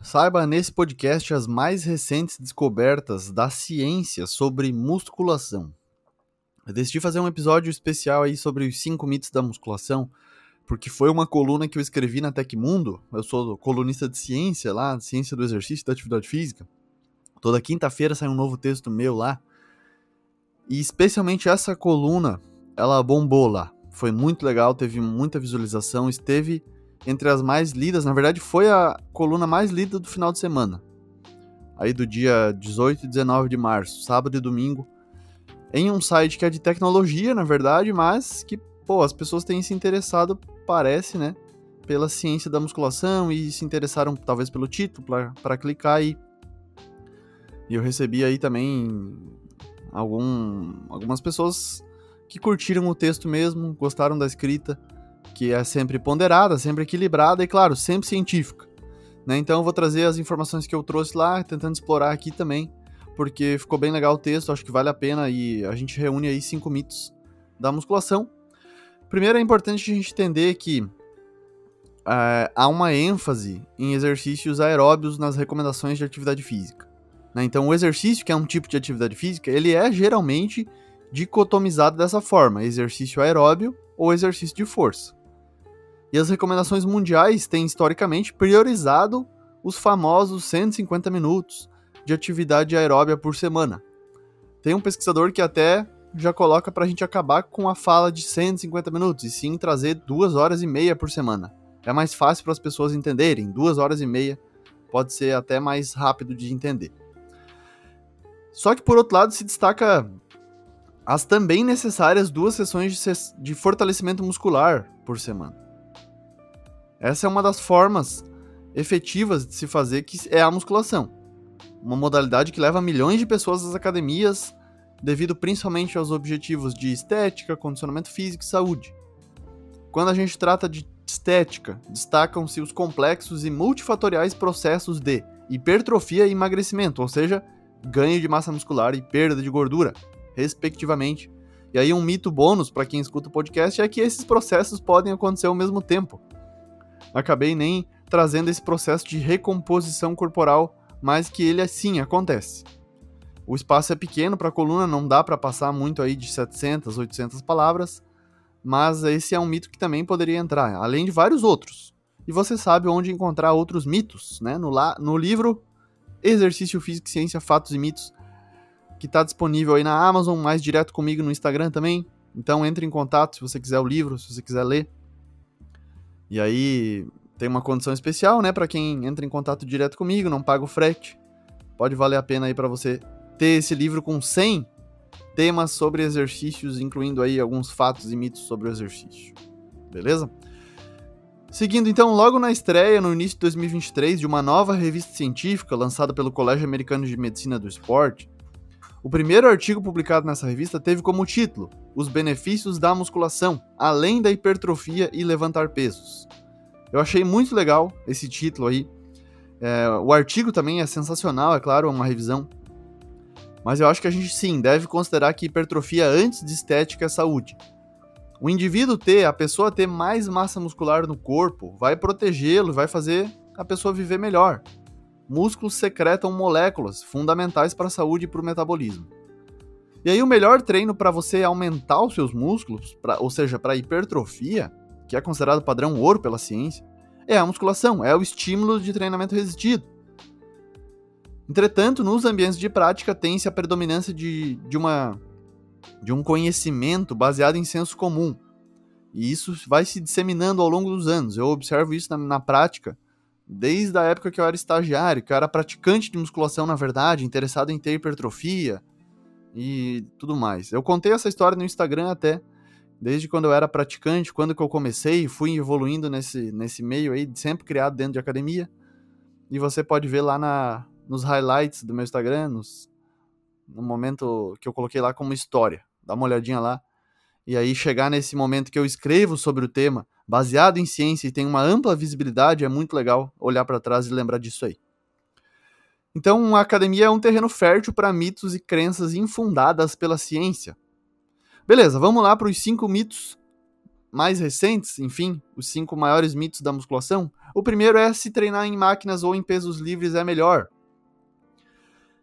Saiba nesse podcast as mais recentes descobertas da ciência sobre musculação. Eu decidi fazer um episódio especial aí sobre os cinco mitos da musculação, porque foi uma coluna que eu escrevi na Tecmundo. Eu sou colunista de ciência lá, ciência do exercício e da atividade física. Toda quinta-feira sai um novo texto meu lá. E especialmente essa coluna, ela bombou lá. Foi muito legal, teve muita visualização, esteve entre as mais lidas, na verdade foi a coluna mais lida do final de semana. Aí do dia 18 e 19 de março, sábado e domingo, em um site que é de tecnologia, na verdade, mas que, pô, as pessoas têm se interessado, parece, né, pela ciência da musculação e se interessaram talvez pelo título para clicar aí. E eu recebi aí também algum, algumas pessoas que curtiram o texto mesmo, gostaram da escrita que é sempre ponderada, sempre equilibrada e, claro, sempre científica. Né? Então eu vou trazer as informações que eu trouxe lá, tentando explorar aqui também, porque ficou bem legal o texto, acho que vale a pena e a gente reúne aí cinco mitos da musculação. Primeiro é importante a gente entender que é, há uma ênfase em exercícios aeróbios nas recomendações de atividade física. Né? Então o exercício, que é um tipo de atividade física, ele é geralmente dicotomizado dessa forma: exercício aeróbio ou exercício de força. E as recomendações mundiais têm historicamente priorizado os famosos 150 minutos de atividade aeróbia por semana. Tem um pesquisador que até já coloca para a gente acabar com a fala de 150 minutos e sim trazer duas horas e meia por semana. É mais fácil para as pessoas entenderem. Duas horas e meia pode ser até mais rápido de entender. Só que por outro lado se destaca as também necessárias duas sessões de fortalecimento muscular por semana. Essa é uma das formas efetivas de se fazer que é a musculação. Uma modalidade que leva milhões de pessoas às academias, devido principalmente aos objetivos de estética, condicionamento físico e saúde. Quando a gente trata de estética, destacam-se os complexos e multifatoriais processos de hipertrofia e emagrecimento, ou seja, ganho de massa muscular e perda de gordura, respectivamente. E aí um mito bônus para quem escuta o podcast é que esses processos podem acontecer ao mesmo tempo acabei nem trazendo esse processo de recomposição corporal, mas que ele assim acontece. O espaço é pequeno para a coluna, não dá para passar muito aí de 700, 800 palavras, mas esse é um mito que também poderia entrar, além de vários outros. E você sabe onde encontrar outros mitos, né? No, la no livro Exercício Físico, Ciência, Fatos e Mitos, que está disponível aí na Amazon, mais direto comigo no Instagram também. Então entre em contato se você quiser o livro, se você quiser ler. E aí tem uma condição especial, né, para quem entra em contato direto comigo, não paga o frete. Pode valer a pena aí para você ter esse livro com 100 temas sobre exercícios, incluindo aí alguns fatos e mitos sobre o exercício. Beleza? Seguindo então, logo na estreia, no início de 2023, de uma nova revista científica lançada pelo Colégio Americano de Medicina do Esporte, o primeiro artigo publicado nessa revista teve como título Os benefícios da musculação, além da hipertrofia e levantar pesos. Eu achei muito legal esse título aí. É, o artigo também é sensacional, é claro, é uma revisão. Mas eu acho que a gente sim deve considerar que hipertrofia antes de estética é saúde. O indivíduo ter, a pessoa ter mais massa muscular no corpo, vai protegê-lo, vai fazer a pessoa viver melhor músculos secretam moléculas fundamentais para a saúde e para o metabolismo. E aí o melhor treino para você aumentar os seus músculos, pra, ou seja, para hipertrofia, que é considerado padrão ouro pela ciência, é a musculação, é o estímulo de treinamento resistido. Entretanto, nos ambientes de prática tem-se a predominância de, de, uma, de um conhecimento baseado em senso comum. E isso vai se disseminando ao longo dos anos. Eu observo isso na, na prática desde a época que eu era estagiário, que eu era praticante de musculação, na verdade, interessado em ter hipertrofia e tudo mais. Eu contei essa história no Instagram até, desde quando eu era praticante, quando que eu comecei, fui evoluindo nesse, nesse meio aí, sempre criado dentro de academia. E você pode ver lá na, nos highlights do meu Instagram, nos, no momento que eu coloquei lá como história. Dá uma olhadinha lá. E aí chegar nesse momento que eu escrevo sobre o tema, baseado em ciência e tem uma ampla visibilidade, é muito legal olhar para trás e lembrar disso aí. Então, a academia é um terreno fértil para mitos e crenças infundadas pela ciência. Beleza, vamos lá para os cinco mitos mais recentes, enfim, os cinco maiores mitos da musculação. O primeiro é se treinar em máquinas ou em pesos livres é melhor.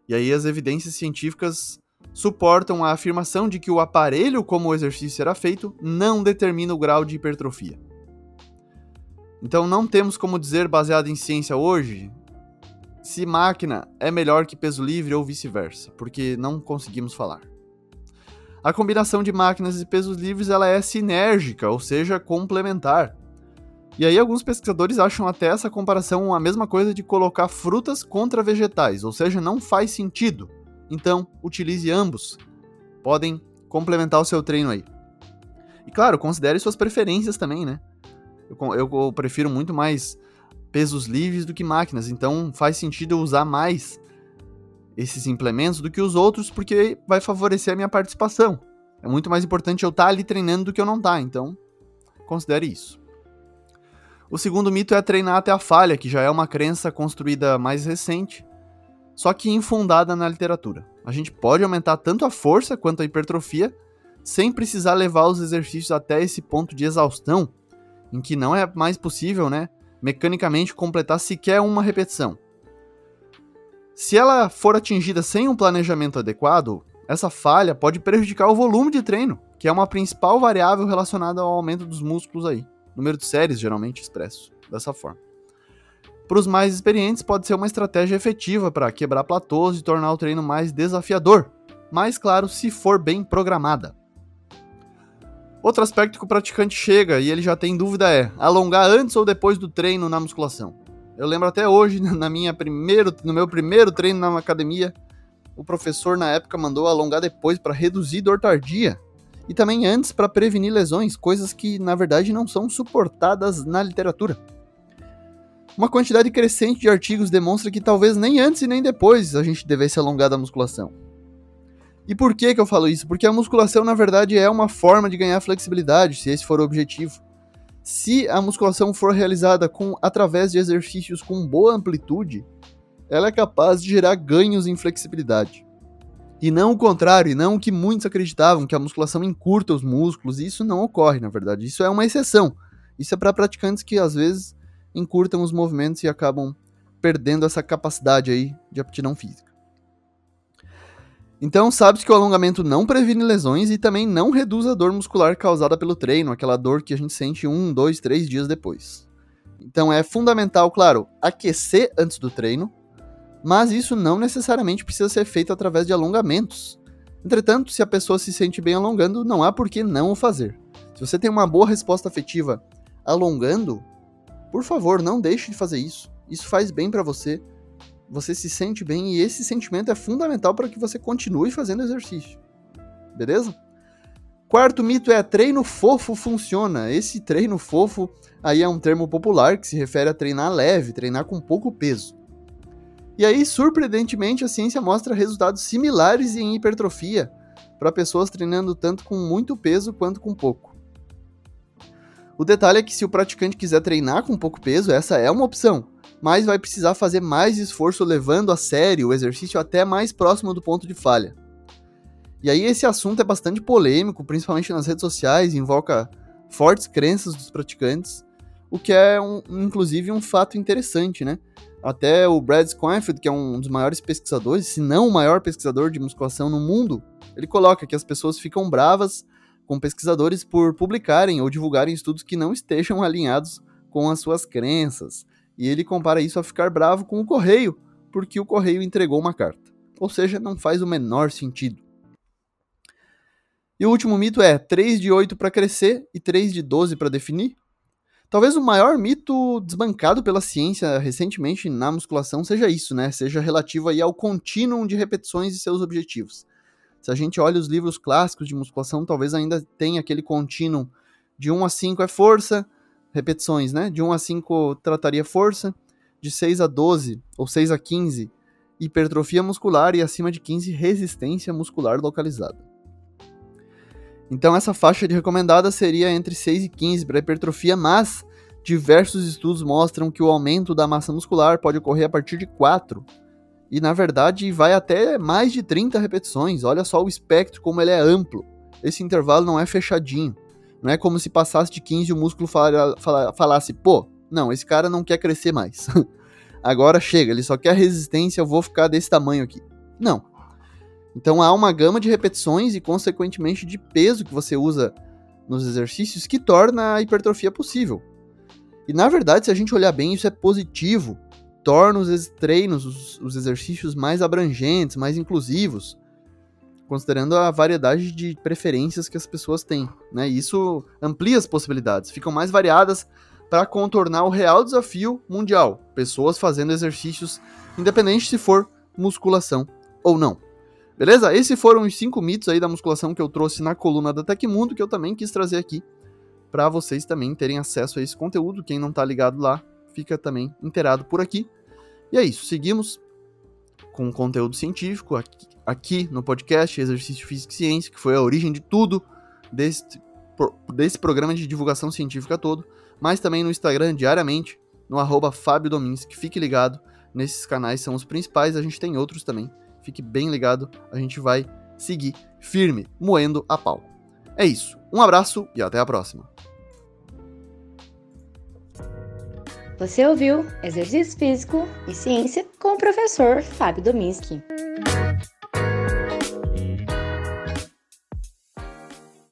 E aí as evidências científicas suportam a afirmação de que o aparelho como o exercício será feito não determina o grau de hipertrofia. Então não temos como dizer, baseado em ciência hoje, se máquina é melhor que peso livre ou vice-versa, porque não conseguimos falar. A combinação de máquinas e pesos livres ela é sinérgica, ou seja, complementar. E aí alguns pesquisadores acham até essa comparação a mesma coisa de colocar frutas contra vegetais, ou seja, não faz sentido. Então, utilize ambos. Podem complementar o seu treino aí. E claro, considere suas preferências também, né? Eu, eu, prefiro muito mais pesos livres do que máquinas, então faz sentido eu usar mais esses implementos do que os outros, porque vai favorecer a minha participação. É muito mais importante eu estar tá ali treinando do que eu não estar, tá, então considere isso. O segundo mito é treinar até a falha, que já é uma crença construída mais recente, só que infundada na literatura. A gente pode aumentar tanto a força quanto a hipertrofia sem precisar levar os exercícios até esse ponto de exaustão, em que não é mais possível, né, mecanicamente completar sequer uma repetição. Se ela for atingida sem um planejamento adequado, essa falha pode prejudicar o volume de treino, que é uma principal variável relacionada ao aumento dos músculos aí número de séries geralmente expresso dessa forma. Para os mais experientes, pode ser uma estratégia efetiva para quebrar platôs e tornar o treino mais desafiador, mas claro, se for bem programada. Outro aspecto que o praticante chega e ele já tem dúvida é alongar antes ou depois do treino na musculação. Eu lembro até hoje, na minha primeiro, no meu primeiro treino na academia, o professor na época mandou alongar depois para reduzir dor tardia e também antes para prevenir lesões, coisas que na verdade não são suportadas na literatura. Uma quantidade crescente de artigos demonstra que talvez nem antes e nem depois a gente devesse alongar da musculação. E por que, que eu falo isso? Porque a musculação, na verdade, é uma forma de ganhar flexibilidade, se esse for o objetivo. Se a musculação for realizada com, através de exercícios com boa amplitude, ela é capaz de gerar ganhos em flexibilidade. E não o contrário, e não o que muitos acreditavam, que a musculação encurta os músculos. Isso não ocorre, na verdade. Isso é uma exceção. Isso é para praticantes que às vezes encurtam os movimentos e acabam perdendo essa capacidade aí de aptidão física. Então, sabe-se que o alongamento não previne lesões e também não reduz a dor muscular causada pelo treino, aquela dor que a gente sente um, dois, três dias depois. Então é fundamental, claro, aquecer antes do treino, mas isso não necessariamente precisa ser feito através de alongamentos. Entretanto, se a pessoa se sente bem alongando, não há por que não o fazer. Se você tem uma boa resposta afetiva alongando, por favor, não deixe de fazer isso. Isso faz bem para você. Você se sente bem e esse sentimento é fundamental para que você continue fazendo exercício. Beleza? Quarto mito é treino fofo funciona. Esse treino fofo aí é um termo popular que se refere a treinar leve, treinar com pouco peso. E aí, surpreendentemente, a ciência mostra resultados similares em hipertrofia para pessoas treinando tanto com muito peso quanto com pouco. O detalhe é que se o praticante quiser treinar com pouco peso, essa é uma opção, mas vai precisar fazer mais esforço levando a sério o exercício até mais próximo do ponto de falha. E aí esse assunto é bastante polêmico, principalmente nas redes sociais, invoca fortes crenças dos praticantes, o que é um, inclusive um fato interessante, né? Até o Brad Schoenfeld, que é um dos maiores pesquisadores, se não o maior pesquisador de musculação no mundo, ele coloca que as pessoas ficam bravas com pesquisadores por publicarem ou divulgarem estudos que não estejam alinhados com as suas crenças. E ele compara isso a ficar bravo com o correio, porque o correio entregou uma carta. Ou seja, não faz o menor sentido. E o último mito é 3 de 8 para crescer e 3 de 12 para definir? Talvez o maior mito desbancado pela ciência recentemente na musculação seja isso, né? Seja relativo aí ao contínuo de repetições e seus objetivos. Se a gente olha os livros clássicos de musculação, talvez ainda tenha aquele contínuo de 1 a 5 é força, repetições, né? De 1 a 5 trataria força, de 6 a 12 ou 6 a 15 hipertrofia muscular e acima de 15 resistência muscular localizada. Então essa faixa de recomendada seria entre 6 e 15 para hipertrofia, mas diversos estudos mostram que o aumento da massa muscular pode ocorrer a partir de 4 e na verdade vai até mais de 30 repetições. Olha só o espectro como ele é amplo. Esse intervalo não é fechadinho. Não é como se passasse de 15 e o músculo falasse, pô, não, esse cara não quer crescer mais. Agora chega, ele só quer resistência, eu vou ficar desse tamanho aqui. Não. Então há uma gama de repetições e, consequentemente, de peso que você usa nos exercícios que torna a hipertrofia possível. E na verdade, se a gente olhar bem, isso é positivo. Torna os treinos, os, os exercícios mais abrangentes, mais inclusivos, considerando a variedade de preferências que as pessoas têm. Né? Isso amplia as possibilidades, ficam mais variadas para contornar o real desafio mundial: pessoas fazendo exercícios, independente se for musculação ou não. Beleza? Esses foram os cinco mitos aí da musculação que eu trouxe na coluna da Tecmundo, que eu também quis trazer aqui para vocês também terem acesso a esse conteúdo. Quem não está ligado lá, fica também inteirado por aqui. E é isso, seguimos com conteúdo científico aqui, aqui no podcast Exercício Físico e Ciência, que foi a origem de tudo desse, desse programa de divulgação científica todo, mas também no Instagram diariamente, no arroba Fábio Dominski. Fique ligado, nesses canais são os principais, a gente tem outros também. Fique bem ligado, a gente vai seguir firme, moendo a pau. É isso. Um abraço e até a próxima. Você ouviu Exercício Físico e Ciência com o professor Fábio Dominski.